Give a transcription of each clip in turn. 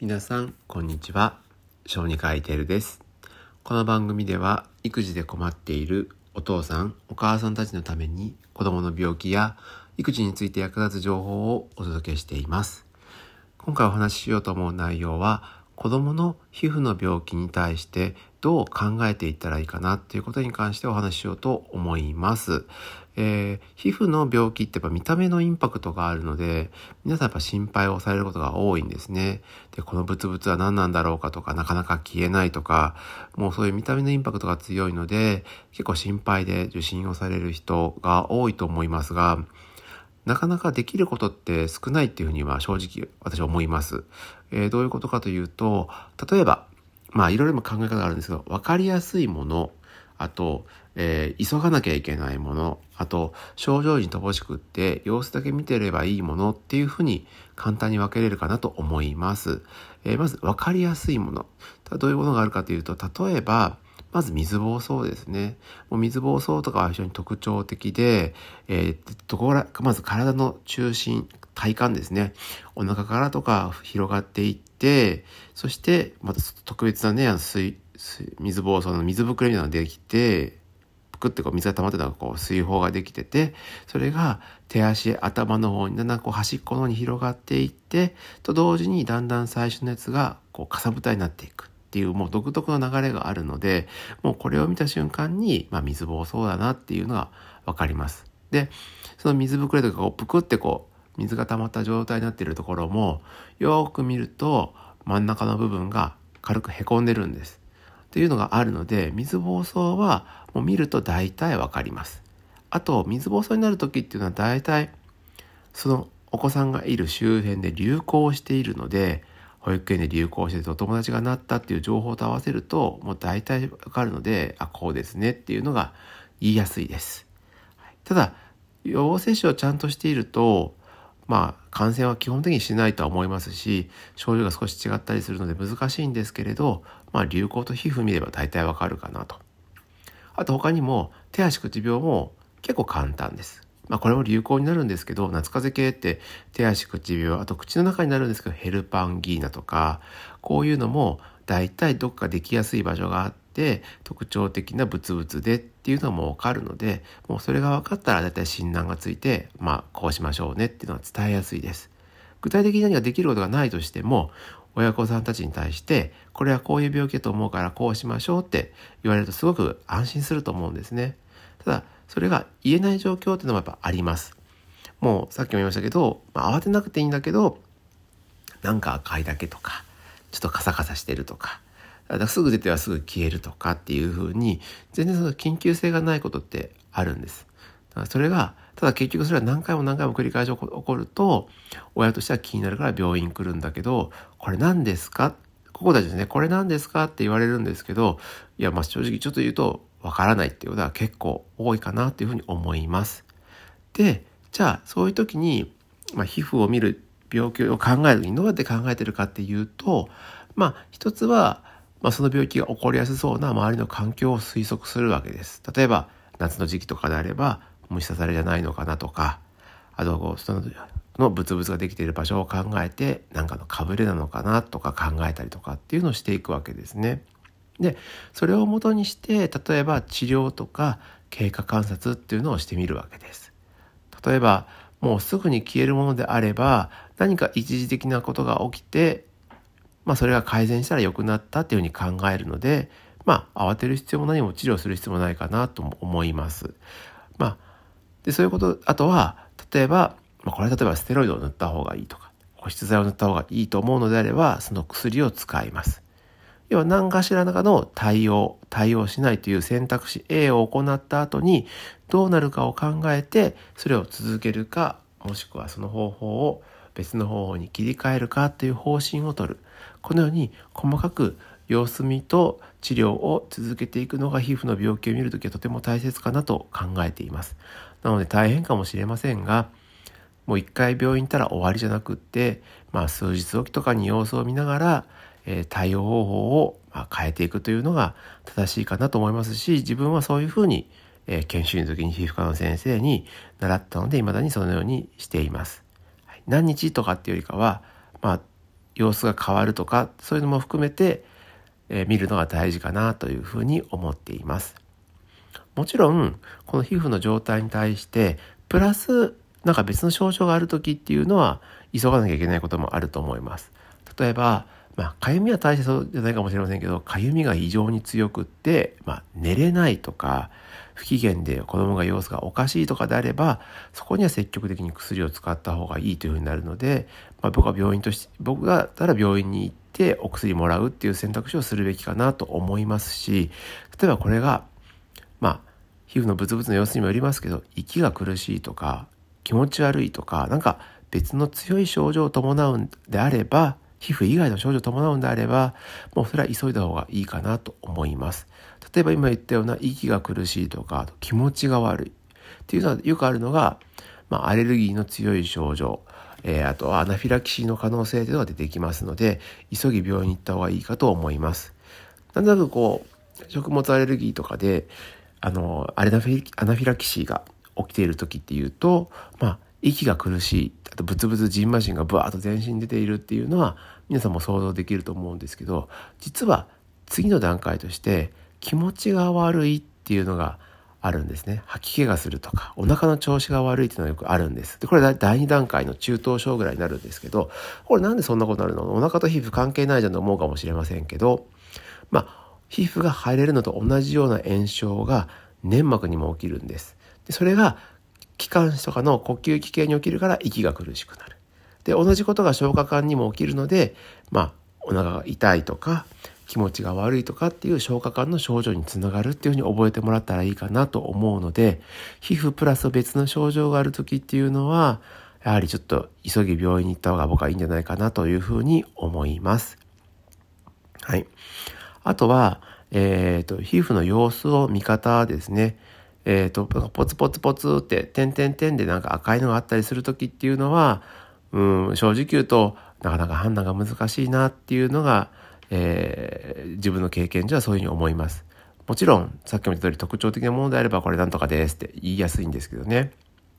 皆さんこんにちは。小児科医テルです。この番組では育児で困っているお父さんお母さんたちのために子供の病気や育児について役立つ情報をお届けしています。今回お話ししようと思う内容は子供の皮膚の病気に対してどう考えていったらいいかなっていうことに関してお話ししようと思います。えー、皮膚の病気ってやっぱ見た目のインパクトがあるので、皆さんやっぱ心配をされることが多いんですね。で、このブツブツは何なんだろうかとか、なかなか消えないとか、もうそういう見た目のインパクトが強いので、結構心配で受診をされる人が多いと思いますが、なかなかできることって少ないっていうふうには正直私は思います。えー、どういうことかというと、例えば、まあいろいろ考え方があるんですけど、わかりやすいもの、あと、えー、急がなきゃいけないもの、あと、症状に乏しくって、様子だけ見てればいいものっていうふうに簡単に分けれるかなと思います。えー、まず、わかりやすいもの。どういうものがあるかというと、例えば、まず水疱瘡ですね。もう水疱瘡とかは非常に特徴的で、えー、どこら、まず体の中心、体幹ですね。お腹からとか広がっていって、そして、また特別なね、あの水、水疱瘡の水ぶくれみたいなのができて、ぷくってこう水が溜まってたらこう水泡ができてて、それが手足、頭の方にだんだんこう端っこの方に広がっていって、と同時にだんだん最初のやつがこうかさぶたになっていく。っていうもう独特の流れがあるので、もうこれを見た瞬間に、まあ、水疱瘡だなっていうのがわかります。で、その水ぶくれとかこうぷくってこう水が溜まった状態になっているところもよく見ると真ん中の部分が軽くへこんでるんです。っていうのがあるので水疱瘡はもう見ると大体わかります。あと水疱瘡になる時っていうのは大体そのお子さんがいる周辺で流行しているので保育園で流行しててお友達がなったっていう情報と合わせるともう大体わかるのであこうですねっていうのが言いやすいです。ただ予防接種をちゃんとしているとまあ感染は基本的にしないとは思いますし症状が少し違ったりするので難しいんですけれど、まあ、流行と皮膚見れば大体わかるかなと。あと他にも手足口病も結構簡単です。まあ、これも流行になるんですけど、夏風邪系って手足口病、あと口の中になるんですけど、ヘルパンギーナとか、こういうのも大体どっかできやすい場所があって、特徴的なブツブツでっていうのもわかるので、もうそれが分かったら大体診断がついて、まあ、こうしましょうねっていうのは伝えやすいです。具体的に何かできることがないとしても、親御さんたちに対して、これはこういう病気だと思うからこうしましょうって言われるとすごく安心すると思うんですね。ただ、それが言えない状況っていうのもやっぱあります。もうさっきも言いましたけど、まあ、慌てなくていいんだけど、なんか赤いだけとか、ちょっとカサカサしてるとか、だすぐ出てはすぐ消えるとかっていう風に、全然その緊急性がないことってあるんです。だからそれが、ただ結局それは何回も何回も繰り返し起こると、親としては気になるから病院来るんだけど、これ何ですか？ここでですね、これ何ですかって言われるんですけど、いや、ま正直ちょっと言うと、わからないっていうことは結構多いかなっていうふうに思います。で、じゃあそういう時に、まあ、皮膚を見る病気を考えるにどうやって考えてるかっていうと、まあ一つは、まあ、その病気が起こりやすそうな周りの環境を推測するわけです。例えば夏の時期とかであれば虫刺されじゃないのかなとか、あとそののブツブツができている場所を考えて何かのかぶれなのかなとか考えたりとかっていうのをしていくわけですね。でそれをもとにして例えば治療とか経過観察っていうのをしてみるわけです。例えばもうすぐに消えるものであれば何か一時的なことが起きて、まあ、それが改善したら良くなったっていうふうに考えるので、まあ、慌てる必要も何も治療する必要もないかなと思います。まあ、でそういうことあとは例えば、まあ、これ例えばステロイドを塗った方がいいとか保湿剤を塗った方がいいと思うのであればその薬を使います。要は何かしらかの対応、対応しないという選択肢 A を行った後にどうなるかを考えてそれを続けるかもしくはその方法を別の方法に切り替えるかという方針をとる。このように細かく様子見と治療を続けていくのが皮膚の病気を見るときはとても大切かなと考えています。なので大変かもしれませんが、もう一回病院行ったら終わりじゃなくって、まあ数日おきとかに様子を見ながら、え対応方法をま変えていくというのが正しいかなと思いますし自分はそういうふうに、え研修の時に皮膚科の先生に習ったので未だにそのようにしています。はい、何日とかっていうよりかは、まあ、様子が変わるとか、そういうのも含めて、えー、見るのが大事かなというふうに思っています。もちろん、この皮膚の状態に対して、プラス、なんか別の症状がある時っていうのは、急がなきゃいけないこともあると思います。例えば、まあ、かゆみは大してそうじゃないかもしれませんけど、かゆみが異常に強くって、まあ、寝れないとか、不機嫌で子供が様子がおかしいとかであれば、そこには積極的に薬を使った方がいいというふうになるので、まあ、僕は病院として、僕がたら病院に行ってお薬もらうっていう選択肢をするべきかなと思いますし、例えばこれが、皮膚のブツブツの様子にもよりますけど、息が苦しいとか、気持ち悪いとか、なんか別の強い症状を伴うんであれば、皮膚以外の症状を伴うんであれば、もうそれは急いだ方がいいかなと思います。例えば今言ったような息が苦しいとか、気持ちが悪いっていうのはよくあるのが、まあ、アレルギーの強い症状、えー、あとはアナフィラキシーの可能性というのが出てきますので、急ぎ病院に行った方がいいかと思います。なんとなくこう、食物アレルギーとかで、あの、アレナフィアナフィラキシーが起きている時っていうと、まあ、息が苦しい、あとブツブツジンマシンがブワーッと全身に出ているっていうのは皆さんも想像できると思うんですけど、実は次の段階として気持ちが悪いっていうのがあるんですね。吐き気がするとか、お腹の調子が悪いっていうのはよくあるんです。で、これ第2段階の中等症ぐらいになるんですけど、これなんでそんなことになるの？お腹と皮膚関係ないじゃんと思うかもしれませんけど、まあ、皮膚が入れるのと同じような炎症が粘膜にも起きるんです。でそれが気管支とかの呼吸器系に起きるから息が苦しくなる。で、同じことが消化管にも起きるので、まあ、お腹が痛いとか、気持ちが悪いとかっていう消化管の症状につながるっていうふうに覚えてもらったらいいかなと思うので、皮膚プラス別の症状がある時っていうのは、やはりちょっと急ぎ病院に行った方が僕はいいんじゃないかなというふうに思います。はい。あとは、えっ、ー、と、皮膚の様子を見方ですね。えっ、ー、と、ポツポツポツって、点々点でなんか赤いのがあったりする時っていうのは、うん、正直言うとなかなか判断が難しいなっていうのが、えー、自分の経験じゃそういうふうに思います。もちろん、さっきも言った通り特徴的なものであればこれなんとかですって言いやすいんですけどね。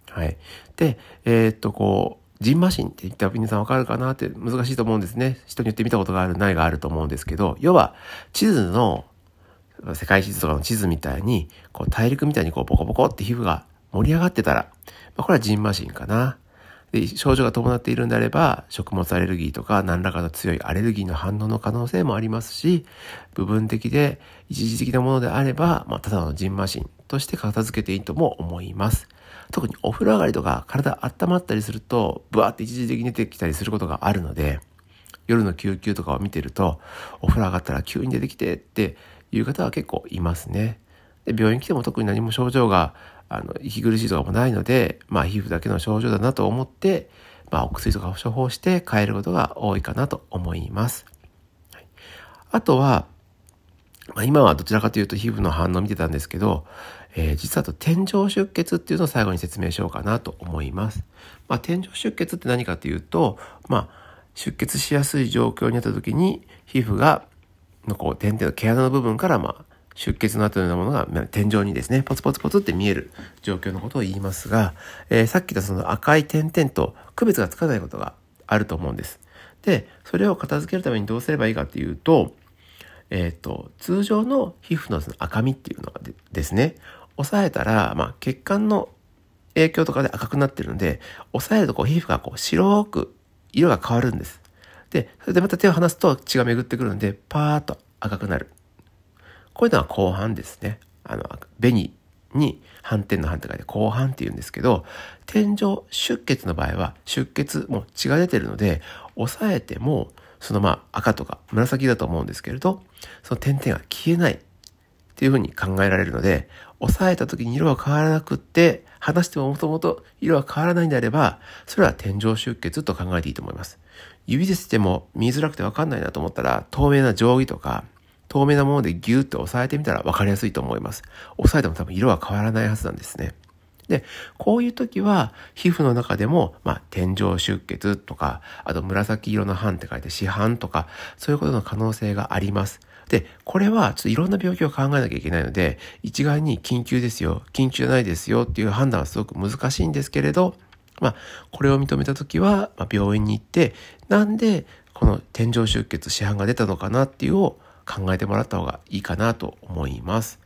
はい。で、えー、っと、こう、ジンマシンって言ったら皆さんわかるかなって難しいと思うんですね。人によって見たことがある、ないがあると思うんですけど、要は地図の、世界地図とかの地図みたいに、こう大陸みたいにこうポコポコって皮膚が盛り上がってたら、まあ、これはジンマシンかな。で症状が伴っているんであれば食物アレルギーとか何らかの強いアレルギーの反応の可能性もありますし部分的で一時的なものであれば、まあ、ただのジンマシンとして片付けていいとも思います特にお風呂上がりとか体温まったりするとブワーって一時的に出てきたりすることがあるので夜の救急とかを見てるとお風呂上がったら急に出てきてっていう方は結構いますねで病院来ても特に何も症状があの、息苦しいとかもないので、まあ、皮膚だけの症状だなと思って、まあ、お薬とかを処方して変えることが多いかなと思います。はい、あとは、まあ、今はどちらかというと皮膚の反応を見てたんですけど、えー、実はと天井出血っていうのを最後に説明しようかなと思います。まあ、天井出血って何かというと、まあ、出血しやすい状況になった時に皮膚がのこう点々の毛穴の部分からまあ出血の跡のようなものが天井にですね、ポツポツポツって見える状況のことを言いますが、えー、さっき言ったその赤い点々と区別がつかないことがあると思うんです。で、それを片付けるためにどうすればいいかっていうと、えっ、ー、と、通常の皮膚のその赤みっていうのがですね、押さえたら、まあ、血管の影響とかで赤くなってるので、押さえるとこう皮膚がこう白く色が変わるんです。で、それでまた手を離すと血が巡ってくるんで、パーッと赤くなる。こういうのは後半ですね。あの、紅に反転の反って書いて後半って言うんですけど、天井出血の場合は出血も血が出てるので、押さえても、そのまあ赤とか紫だと思うんですけれど、その点々が消えないっていうふうに考えられるので、押さえた時に色が変わらなくって、離してももともと色が変わらないんであれば、それは天井出血と考えていいと思います。指でしても見づらくてわかんないなと思ったら、透明な定規とか、透明なものでギューって押さえてみたら分かりやすいと思います。押さえても多分色は変わらないはずなんですね。で、こういう時は、皮膚の中でも、まあ、天井出血とか、あと紫色の斑って書いて市販とか、そういうことの可能性があります。で、これは、ちょっといろんな病気を考えなきゃいけないので、一概に緊急ですよ、緊急じゃないですよっていう判断はすごく難しいんですけれど、まあ、これを認めた時は、まあ、病院に行って、なんでこの天井出血市販が出たのかなっていうを考えてもらった方がいいかなと思います。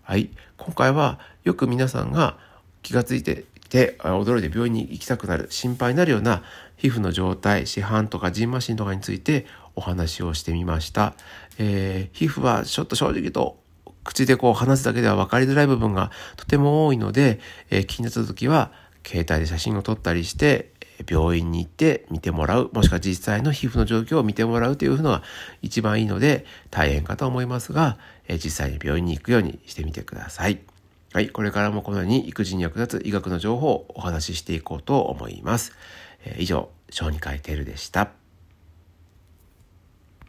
はい。今回はよく皆さんが気がついてて驚いて病院に行きたくなる心配になるような皮膚の状態市販とかジンマシンとかについてお話をしてみました。えー、皮膚はちょっと正直と口でこう話すだけでは分かりづらい部分がとても多いので、えー、気になった時は携帯で写真を撮ったりして病院に行って見てもらうもしくは実際の皮膚の状況を見てもらうというのが一番いいので大変かと思いますが、えー、実際に病院に行くようにしてみてください。はい、これからもこのように育児に役立つ医学の情報をお話ししていこうと思います。えー、以上、小児科医テルでした。